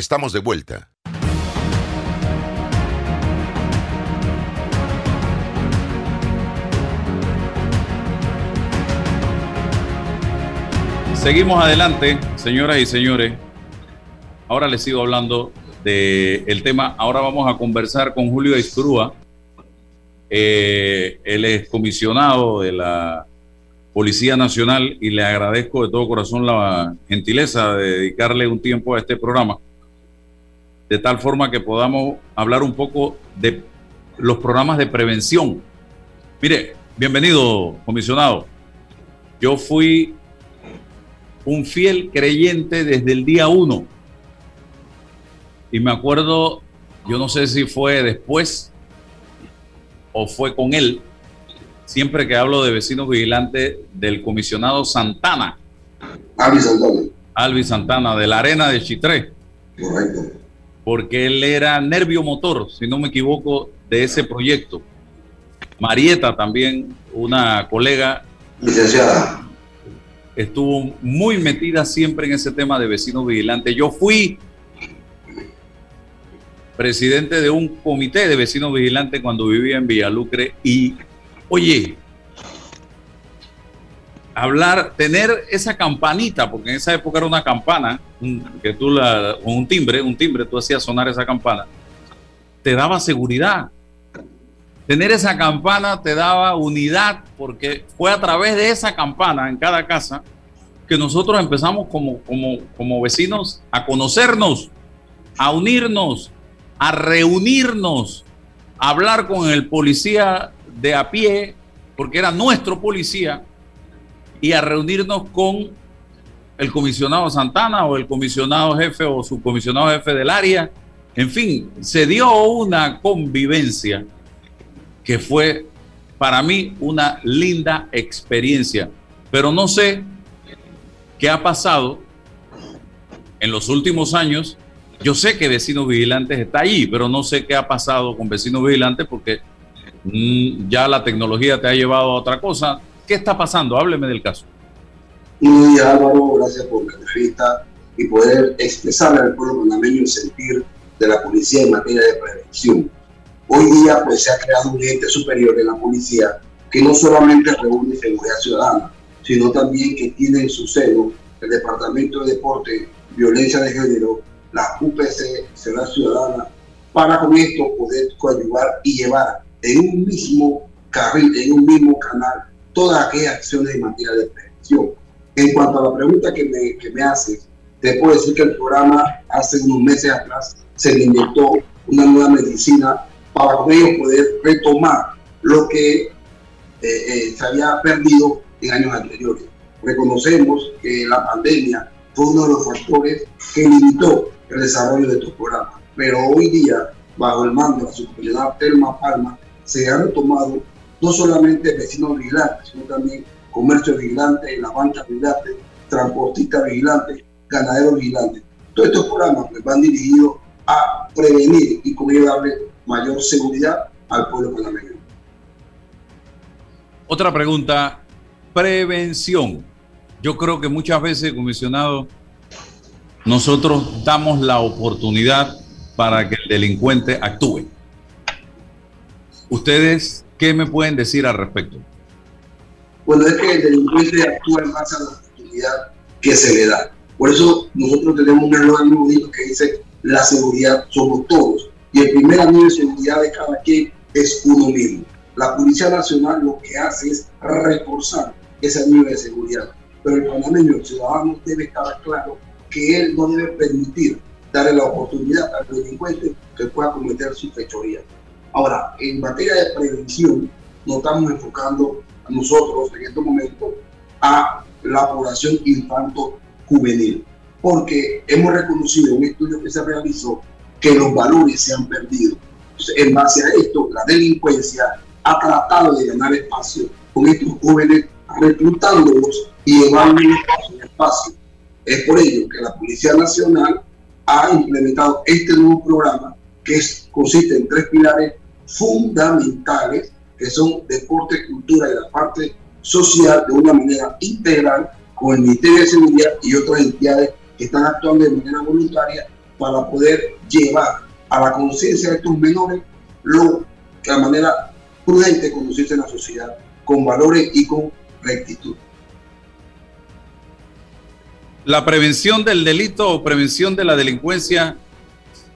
Estamos de vuelta. Seguimos adelante, señoras y señores. Ahora les sigo hablando del el tema. Ahora vamos a conversar con Julio Escrúa. Eh, él es comisionado de la Policía Nacional y le agradezco de todo corazón la gentileza de dedicarle un tiempo a este programa, de tal forma que podamos hablar un poco de los programas de prevención. Mire, bienvenido, comisionado. Yo fui un fiel creyente desde el día uno. Y me acuerdo, yo no sé si fue después o fue con él, siempre que hablo de vecinos vigilantes del comisionado Santana. Alvis Santana. Alvis Santana, de la arena de Chitré. Correcto. Porque él era nervio motor, si no me equivoco, de ese proyecto. Marieta también, una colega. Licenciada estuvo muy metida siempre en ese tema de vecinos vigilantes. Yo fui presidente de un comité de vecinos vigilantes cuando vivía en Villalucre y, oye, hablar, tener esa campanita, porque en esa época era una campana, que tú la, con un timbre, un timbre, tú hacías sonar esa campana, te daba seguridad. Tener esa campana te daba unidad porque fue a través de esa campana en cada casa que nosotros empezamos como, como, como vecinos a conocernos, a unirnos, a reunirnos, a hablar con el policía de a pie, porque era nuestro policía, y a reunirnos con el comisionado Santana o el comisionado jefe o subcomisionado jefe del área. En fin, se dio una convivencia que fue para mí una linda experiencia. Pero no sé qué ha pasado en los últimos años. Yo sé que Vecinos Vigilantes está ahí, pero no sé qué ha pasado con Vecinos Vigilantes porque mm, ya la tecnología te ha llevado a otra cosa. ¿Qué está pasando? Hábleme del caso. Día, Álvaro, gracias por la entrevista y poder expresarle al pueblo panameño el sentir de la policía en materia de prevención. Hoy día pues se ha creado un ente superior de la policía que no solamente reúne seguridad ciudadana, sino también que tiene en su seno el Departamento de Deporte, Violencia de Género, la UPC, Seguridad Ciudadana, para con esto poder coadyuvar y llevar en un mismo carril, en un mismo canal, todas aquellas acciones en materia de prevención. En cuanto a la pregunta que me, que me haces, te puedo decir que el programa hace unos meses atrás se le inyectó una nueva medicina para ellos poder retomar lo que eh, eh, se había perdido en años anteriores. Reconocemos que la pandemia fue uno de los factores que limitó el desarrollo de estos programas, pero hoy día, bajo el mando de la subcomisionada Telma Palma, se han retomado no solamente vecinos vigilantes, sino también comercio vigilante, la banca vigilante, transportistas vigilantes, ganaderos vigilantes. Todos estos programas pues, van dirigidos a prevenir y con darle mayor seguridad al pueblo panameño. Otra pregunta, prevención. Yo creo que muchas veces, comisionado, nosotros damos la oportunidad para que el delincuente actúe. ¿Ustedes qué me pueden decir al respecto? Bueno, es que el delincuente actúa en base a la oportunidad que se le da. Por eso nosotros tenemos un eslogan bonito que dice, la seguridad somos todos. Y el primer anillo de seguridad de cada quien es uno mismo. La Policía Nacional lo que hace es reforzar ese anillo de seguridad. Pero el panameño, el ciudadano, debe estar claro que él no debe permitir darle la oportunidad al delincuente que pueda cometer su fechoría. Ahora, en materia de prevención, nos estamos enfocando nosotros en este momento a la población infanto-juvenil, porque hemos reconocido un estudio que se realizó que los valores se han perdido. en base a esto, la delincuencia ha tratado de ganar espacio con estos jóvenes, reclutándolos y llevándolos a su espacio. Es por ello que la Policía Nacional ha implementado este nuevo programa que consiste en tres pilares fundamentales que son deporte, cultura y la parte social de una manera integral con el Ministerio de Seguridad y otras entidades que están actuando de manera voluntaria para poder llevar a la conciencia de estos menores lo que de manera prudente conducirse en la sociedad con valores y con rectitud. La prevención del delito o prevención de la delincuencia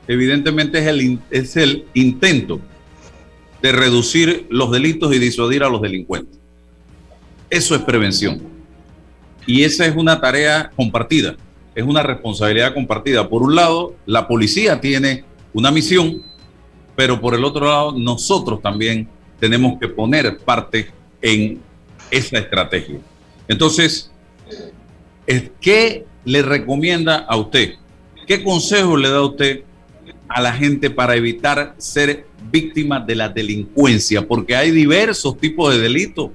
evidentemente es el, es el intento de reducir los delitos y disuadir a los delincuentes. Eso es prevención. Y esa es una tarea compartida, es una responsabilidad compartida. Por un lado, la policía tiene una misión, pero por el otro lado, nosotros también tenemos que poner parte en esa estrategia. Entonces, ¿qué le recomienda a usted? ¿Qué consejo le da a usted a la gente para evitar ser víctimas de la delincuencia, porque hay diversos tipos de delitos.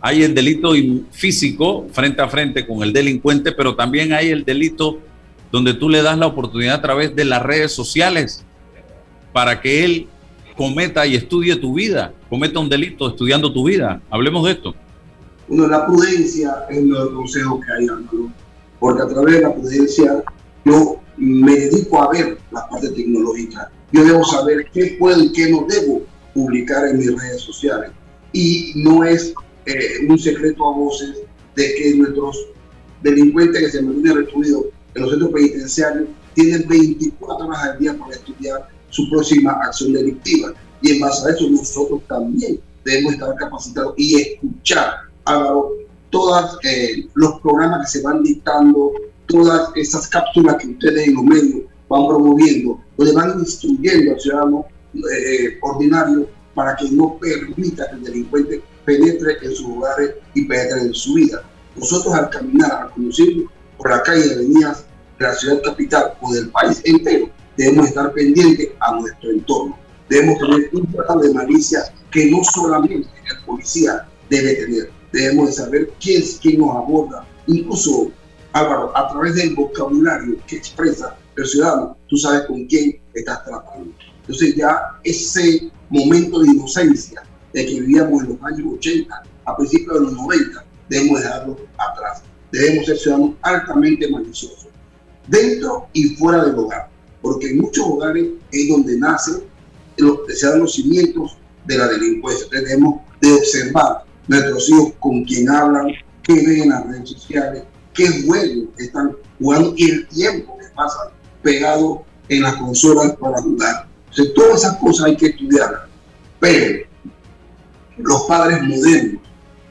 Hay el delito físico frente a frente con el delincuente, pero también hay el delito donde tú le das la oportunidad a través de las redes sociales para que él cometa y estudie tu vida, cometa un delito estudiando tu vida. Hablemos de esto. Uno, la prudencia es uno de los consejos que hay, porque a través de la prudencia yo me dedico a ver la parte tecnológica. Yo debo saber qué puedo y qué no debo publicar en mis redes sociales. Y no es eh, un secreto a voces de que nuestros delincuentes que se mantienen recluidos en los centros penitenciarios tienen 24 horas al día para estudiar su próxima acción delictiva. Y en base a eso nosotros también debemos estar capacitados y escuchar, Álvaro, todos eh, los programas que se van dictando todas esas cápsulas que ustedes en medios van promoviendo, donde van instruyendo al ciudadano eh, ordinario para que no permita que el delincuente penetre en sus lugares y penetre en su vida. Nosotros al caminar, al conducir por la calle de avenidas de la ciudad capital o del país entero, debemos estar pendientes a nuestro entorno. Debemos tener un trato de malicia que no solamente el policía debe tener. Debemos de saber quién es quien nos aborda. Incluso Álvaro, a través del vocabulario que expresa el ciudadano, tú sabes con quién estás tratando. Entonces ya ese momento de inocencia de que vivíamos en los años 80, a principios de los 90, debemos dejarlo atrás. debemos ser ciudadanos altamente maliciosos, dentro y fuera del hogar, porque en muchos hogares es donde nacen, se dan los cimientos de la delincuencia. Entonces debemos de observar nuestros hijos con quien hablan, qué ven en las redes sociales, qué juegos están jugando y el tiempo que pasan pegados en las consolas para jugar. Entonces, todas esas cosas hay que estudiarlas. Pero los padres modernos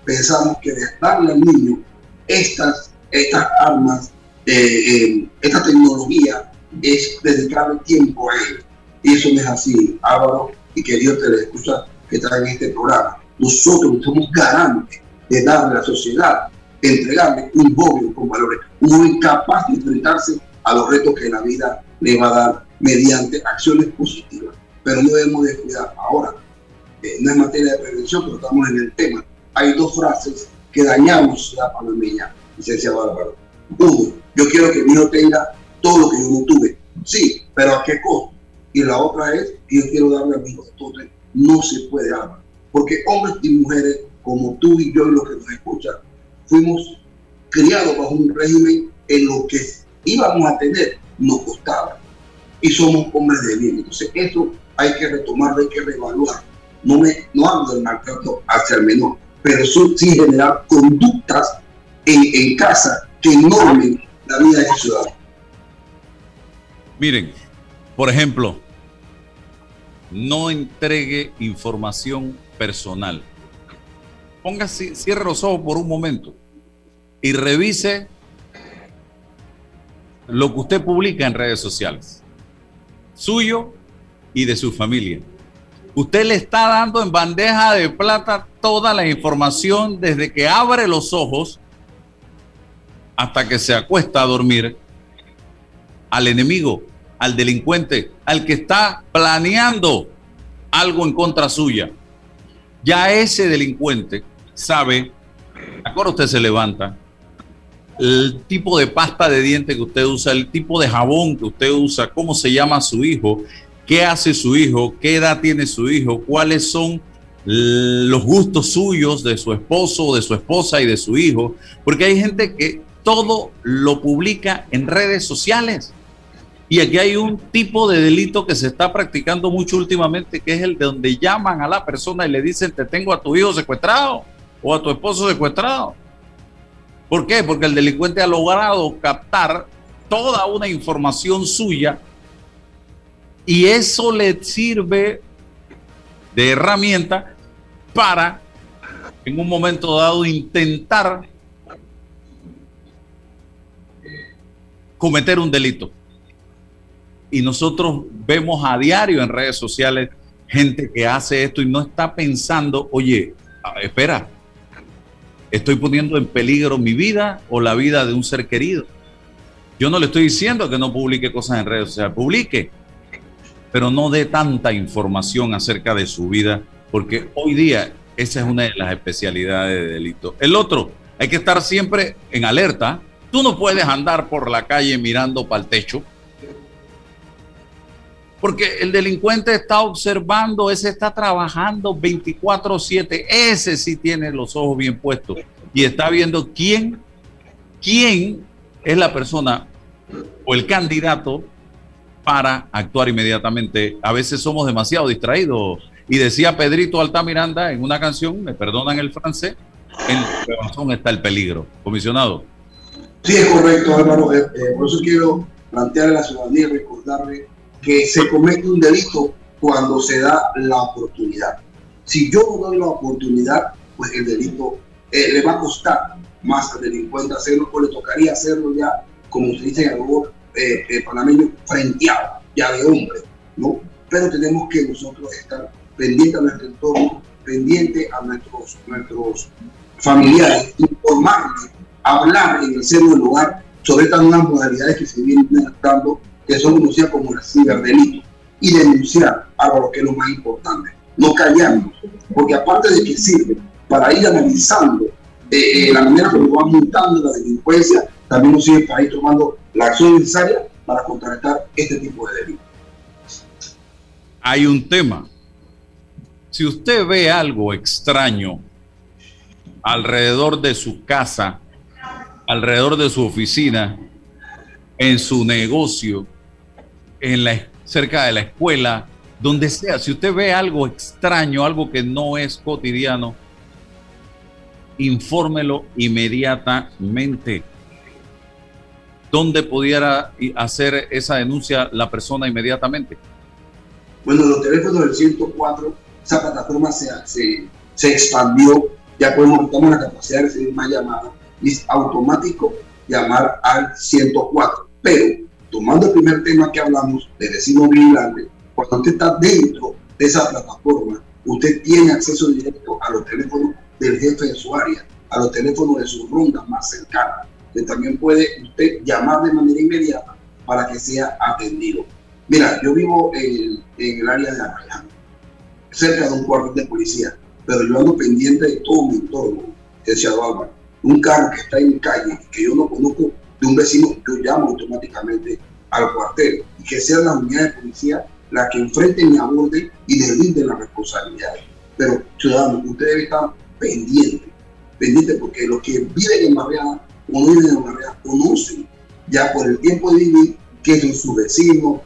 pensamos que darle al niño estas, estas armas, eh, eh, esta tecnología, es dedicarle tiempo a él. Y eso no es así, Álvaro, y que Dios te escucha que está este programa. Nosotros somos garantes de darle a la sociedad, entregarle un joven con valores, un joven capaz de enfrentarse a los retos que la vida le va a dar mediante acciones positivas. Pero no debemos descuidar. Ahora, eh, no es materia de prevención, pero estamos en el tema. Hay dos frases que dañamos la panameña, licenciado Álvaro. Uno, yo quiero que mi hijo tenga todo lo que yo no tuve. Sí, pero ¿a qué costo? Y la otra es yo quiero darle a mi hijo todo. No se puede, Álvaro. Porque hombres y mujeres como tú y yo y los que nos escuchan, fuimos criados bajo un régimen en lo que íbamos a tener nos costaba. Y somos hombres de bien. Entonces, esto hay que retomarlo, hay que reevaluar. No, me, no hablo del maltrato hacia el menor, pero sí generar conductas en, casa que normen la vida de ciudadano. Miren, por ejemplo, no entregue información personal. Póngase, cierre los ojos por un momento y revise lo que usted publica en redes sociales, suyo y de su familia. Usted le está dando en bandeja de plata toda la información desde que abre los ojos hasta que se acuesta a dormir al enemigo, al delincuente, al que está planeando algo en contra suya. Ya ese delincuente sabe, ahora usted se levanta, el tipo de pasta de diente que usted usa, el tipo de jabón que usted usa, cómo se llama su hijo, qué hace su hijo, qué edad tiene su hijo, cuáles son los gustos suyos de su esposo, de su esposa y de su hijo, porque hay gente que todo lo publica en redes sociales. Y aquí hay un tipo de delito que se está practicando mucho últimamente, que es el de donde llaman a la persona y le dicen, te tengo a tu hijo secuestrado o a tu esposo secuestrado. ¿Por qué? Porque el delincuente ha logrado captar toda una información suya y eso le sirve de herramienta para en un momento dado intentar cometer un delito. Y nosotros vemos a diario en redes sociales gente que hace esto y no está pensando, oye, espera, estoy poniendo en peligro mi vida o la vida de un ser querido. Yo no le estoy diciendo que no publique cosas en redes sociales, publique, pero no dé tanta información acerca de su vida, porque hoy día esa es una de las especialidades de delito. El otro, hay que estar siempre en alerta. Tú no puedes andar por la calle mirando para el techo porque el delincuente está observando, ese está trabajando 24/7, ese sí tiene los ojos bien puestos y está viendo quién, quién es la persona o el candidato para actuar inmediatamente. A veces somos demasiado distraídos. Y decía Pedrito Altamiranda en una canción, me perdonan el francés, en el corazón está el peligro. Comisionado. Sí, es correcto, Álvaro. Eh, eh, por eso quiero plantear a la ciudadanía y recordarle que se comete un delito cuando se da la oportunidad. Si yo no doy la oportunidad, pues el delito eh, le va a costar más al delincuente hacerlo, pues le tocaría hacerlo ya, como dice en algo eh, eh, panameño, frenteado, ya de hombre, ¿no? Pero tenemos que nosotros estar pendientes a nuestro entorno, pendientes a nuestros, nuestros familiares, informarles, hablar en el seno del hogar sobre estas nuevas modalidades que se vienen adaptando que son conocidas como el ciberdelito, y denunciar algo que es lo más importante. No callarnos, porque aparte de que sirve para ir analizando eh, la manera como va montando la delincuencia, también nos sirve para ir tomando la acción necesaria para contrarrestar este tipo de delitos. Hay un tema. Si usted ve algo extraño alrededor de su casa, alrededor de su oficina, en su negocio, en la, cerca de la escuela, donde sea. Si usted ve algo extraño, algo que no es cotidiano, infórmelo inmediatamente. ¿Dónde pudiera hacer esa denuncia la persona inmediatamente? Bueno, los teléfonos del 104, esa plataforma se, se, se expandió, ya podemos, tenemos la capacidad de recibir más llamadas, y es automático llamar al 104. Pero, tomando el primer tema que hablamos de vecino vigilante, cuando usted está dentro de esa plataforma, usted tiene acceso directo a los teléfonos del jefe de su área, a los teléfonos de su ronda más cercana, que también puede usted llamar de manera inmediata para que sea atendido. Mira, yo vivo en, el área de Arrayán, cerca de un cuartel de policía, pero yo ando pendiente de todo mi entorno, licenciado Álvaro. Un carro que está en calle, que yo no conozco de un vecino, yo llamo automáticamente al cuartel y que sea la unidad de policía la que enfrenten y aborden y le brinden las responsabilidades. Pero, ciudadanos, usted debe estar pendiente, pendiente porque los que viven en Barriada o no viven en Barriada conocen ya por el tiempo de vivir qué son sus vecinos,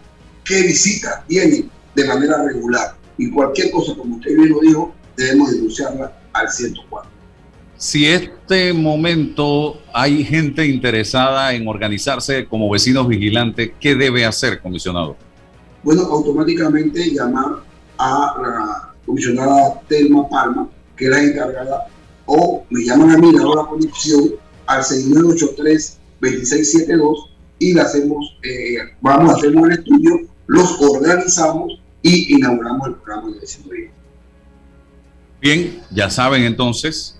qué visitas tienen de manera regular. Y cualquier cosa, como usted bien lo dijo, debemos denunciarla al 104. Si este momento hay gente interesada en organizarse como vecinos vigilantes, ¿qué debe hacer, comisionado? Bueno, automáticamente llamar a la comisionada Telma Palma, que es la encargada, o me llaman a mí, la hora conexión al 6983-2672 y le hacemos, eh, vamos a hacer el estudio los organizamos y inauguramos el programa de vecindad. Bien, ya saben entonces,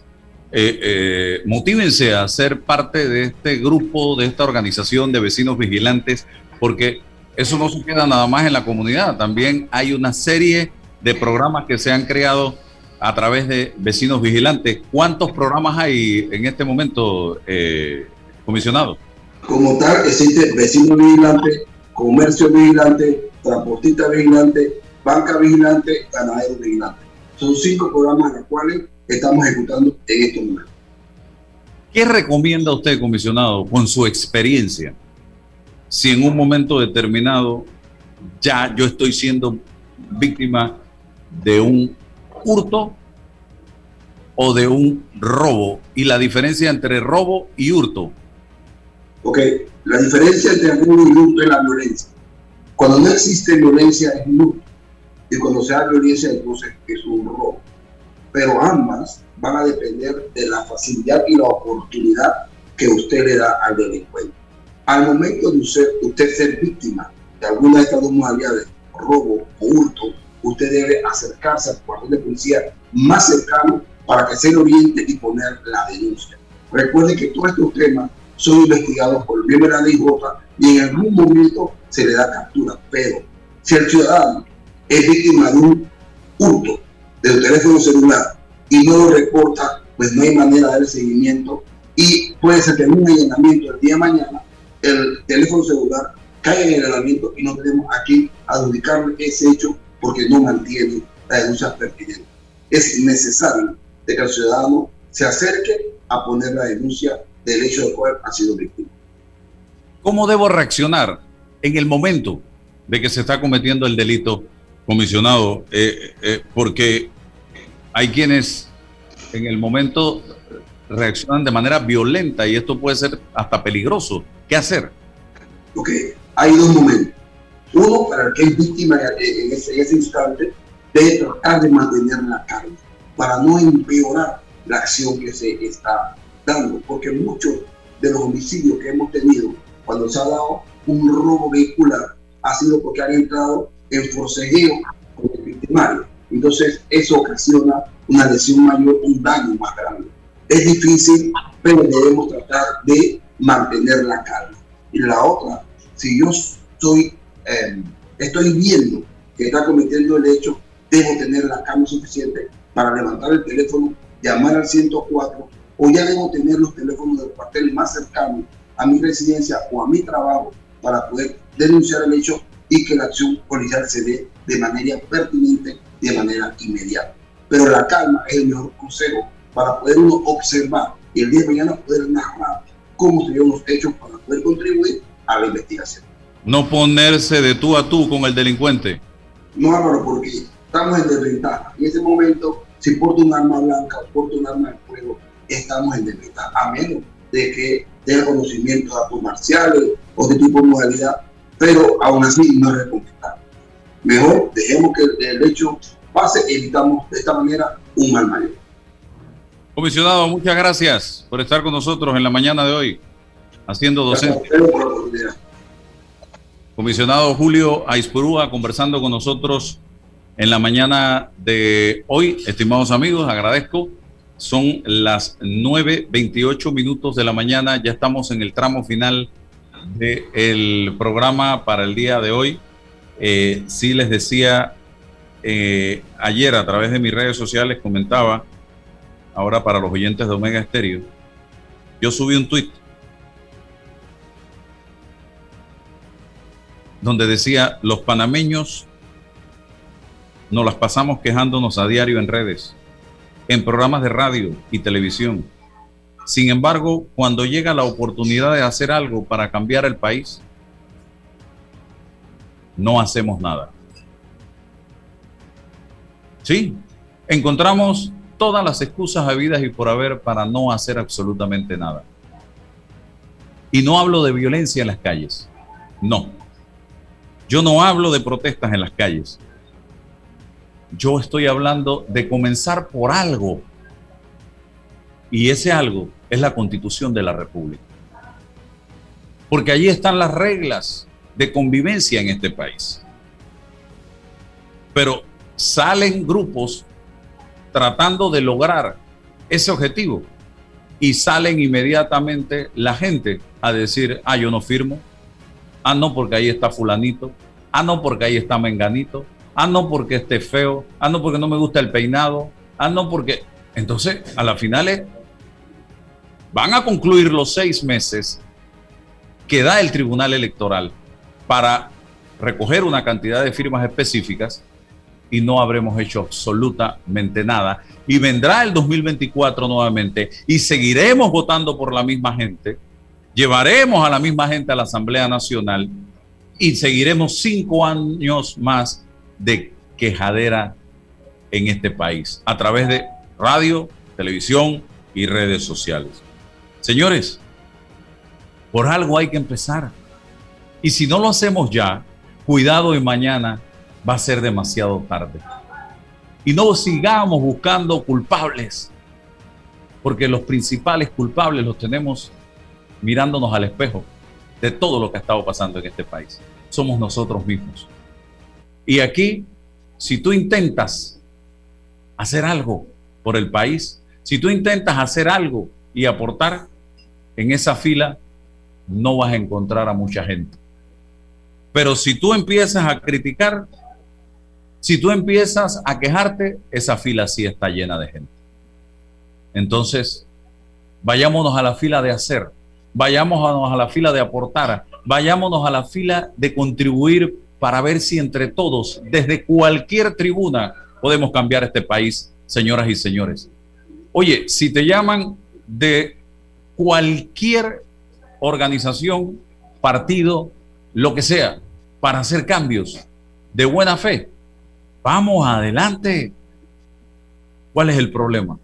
eh, eh, motívense a ser parte de este grupo, de esta organización de vecinos vigilantes, porque eso no se queda nada más en la comunidad, también hay una serie de programas que se han creado a través de vecinos vigilantes. ¿Cuántos programas hay en este momento, eh, comisionado? Como tal, existe vecinos vigilantes comercio vigilante, transportista vigilante, banca vigilante, ganadero vigilante. Son cinco programas en los cuales estamos ejecutando en estos momentos. ¿Qué recomienda usted, comisionado, con su experiencia? Si en un momento determinado ya yo estoy siendo víctima de un hurto o de un robo y la diferencia entre robo y hurto. Ok, la diferencia entre robo y hurto es la violencia. Cuando no existe violencia es un hurto. Y cuando se da violencia entonces es un robo. Pero ambas van a depender de la facilidad y la oportunidad que usted le da al delincuente. Al momento de usted, usted ser víctima de alguna de estas dos modalidades, robo o hurto, usted debe acercarse al cuartel de policía más cercano para que se le oriente y poner la denuncia. Recuerde que todos estos temas son investigados por el miembro de la DIJ y en algún momento se le da captura. Pero si el ciudadano es víctima de un hurto de un teléfono celular y no lo reporta, pues no hay manera de dar seguimiento y puede ser que en un allanamiento el día de mañana el teléfono celular caiga en el allanamiento y no tenemos aquí adjudicarle ese hecho porque no mantiene la denuncia pertinente. Es necesario de que el ciudadano se acerque a poner la denuncia del hecho de cual ha sido víctima. ¿Cómo debo reaccionar en el momento de que se está cometiendo el delito comisionado? Eh, eh, porque hay quienes en el momento reaccionan de manera violenta y esto puede ser hasta peligroso. ¿Qué hacer? Ok, hay dos momentos. Uno, para el que es víctima en ese, instante, debe tratar de mantener la calma para no empeorar la acción que se está dando, porque muchos de los homicidios que hemos tenido cuando se ha dado un robo vehicular ha sido porque han entrado en forcejeo con el victimario. Entonces, eso ocasiona una lesión mayor, un daño más grande. Es difícil, pero debemos tratar de mantener la calma. Y la otra, si yo estoy, em, estoy viendo que está cometiendo el hecho, debo tener la calma suficiente para levantar el teléfono, llamar al 104 o ya debo tener los teléfonos del cuartel más cercanos a mi residencia o a mi trabajo para poder denunciar el hecho y que la acción policial se dé de manera pertinente de manera inmediata. Pero la calma es el mejor consejo para poder uno observar y el día de mañana poder narrar cómo se dieron los hechos para poder contribuir a la investigación. No ponerse de tú a tú con el delincuente. No, Álvaro, porque estamos en desventaja. En ese momento, si porta un arma blanca o porta un arma de fuego, estamos en desventaja, a menos de que tenga conocimiento de actos marciales o de tipo de modalidad, pero aún así no es recomendable. Mejor dejemos que el hecho pase, evitamos de esta manera un mal mayor. Comisionado, muchas gracias por estar con nosotros en la mañana de hoy, haciendo docencia. Comisionado Julio Aispurúa conversando con nosotros en la mañana de hoy. Estimados amigos, agradezco. Son las 9.28 minutos de la mañana. Ya estamos en el tramo final del programa para el día de hoy. Eh, sí les decía eh, ayer a través de mis redes sociales, comentaba, ahora para los oyentes de Omega Estéreo, yo subí un tweet donde decía, los panameños nos las pasamos quejándonos a diario en redes, en programas de radio y televisión. Sin embargo, cuando llega la oportunidad de hacer algo para cambiar el país, no hacemos nada. Sí, encontramos todas las excusas habidas y por haber para no hacer absolutamente nada. Y no hablo de violencia en las calles. No. Yo no hablo de protestas en las calles. Yo estoy hablando de comenzar por algo. Y ese algo es la constitución de la República. Porque allí están las reglas de convivencia en este país. Pero salen grupos tratando de lograr ese objetivo y salen inmediatamente la gente a decir, ah, yo no firmo, Ah, no, porque ahí está fulanito. Ah, no, porque ahí está menganito. Ah, no, porque esté feo. Ah, no, porque no me gusta el peinado. Ah, no, porque... Entonces, a las finales, van a concluir los seis meses que da el Tribunal Electoral para recoger una cantidad de firmas específicas y no habremos hecho absolutamente nada. Y vendrá el 2024 nuevamente y seguiremos votando por la misma gente llevaremos a la misma gente a la Asamblea Nacional y seguiremos cinco años más de quejadera en este país a través de radio, televisión y redes sociales. Señores, por algo hay que empezar. Y si no lo hacemos ya, cuidado y mañana va a ser demasiado tarde. Y no sigamos buscando culpables, porque los principales culpables los tenemos mirándonos al espejo de todo lo que ha estado pasando en este país. Somos nosotros mismos. Y aquí, si tú intentas hacer algo por el país, si tú intentas hacer algo y aportar, en esa fila no vas a encontrar a mucha gente. Pero si tú empiezas a criticar, si tú empiezas a quejarte, esa fila sí está llena de gente. Entonces, vayámonos a la fila de hacer, vayámonos a la fila de aportar, vayámonos a la fila de contribuir para ver si entre todos, desde cualquier tribuna, podemos cambiar este país, señoras y señores. Oye, si te llaman de cualquier organización, partido, lo que sea, para hacer cambios de buena fe, vamos adelante. ¿Cuál es el problema?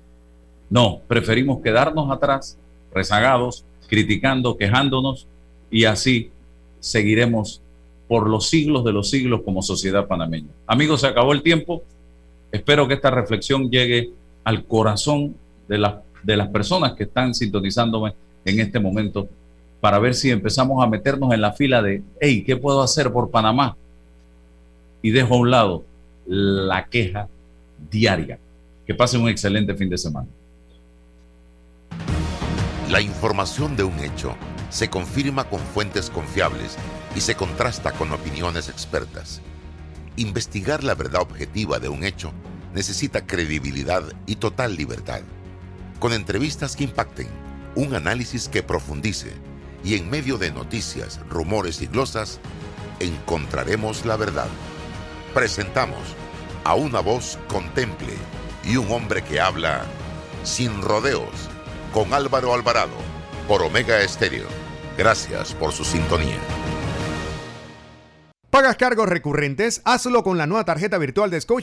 No, preferimos quedarnos atrás, rezagados, criticando, quejándonos y así seguiremos por los siglos de los siglos como sociedad panameña. Amigos, se acabó el tiempo. Espero que esta reflexión llegue al corazón de, de las personas que están sintonizándome en este momento para ver si empezamos a meternos en la fila de, hey, ¿qué puedo hacer por Panamá? Y dejo a un lado la queja diaria. Que pasen un excelente fin de semana. La información de un hecho se confirma con fuentes confiables y se contrasta con opiniones expertas. Investigar la verdad objetiva de un hecho necesita credibilidad y total libertad. Con entrevistas que impacten, un análisis que profundice y en medio de noticias, rumores y glosas, encontraremos la verdad. Presentamos a una voz contemple y un hombre que habla sin rodeos con Álvaro Alvarado por Omega Estéreo. Gracias por su sintonía. ¿Pagas cargos recurrentes? Hazlo con la nueva tarjeta virtual de Scotia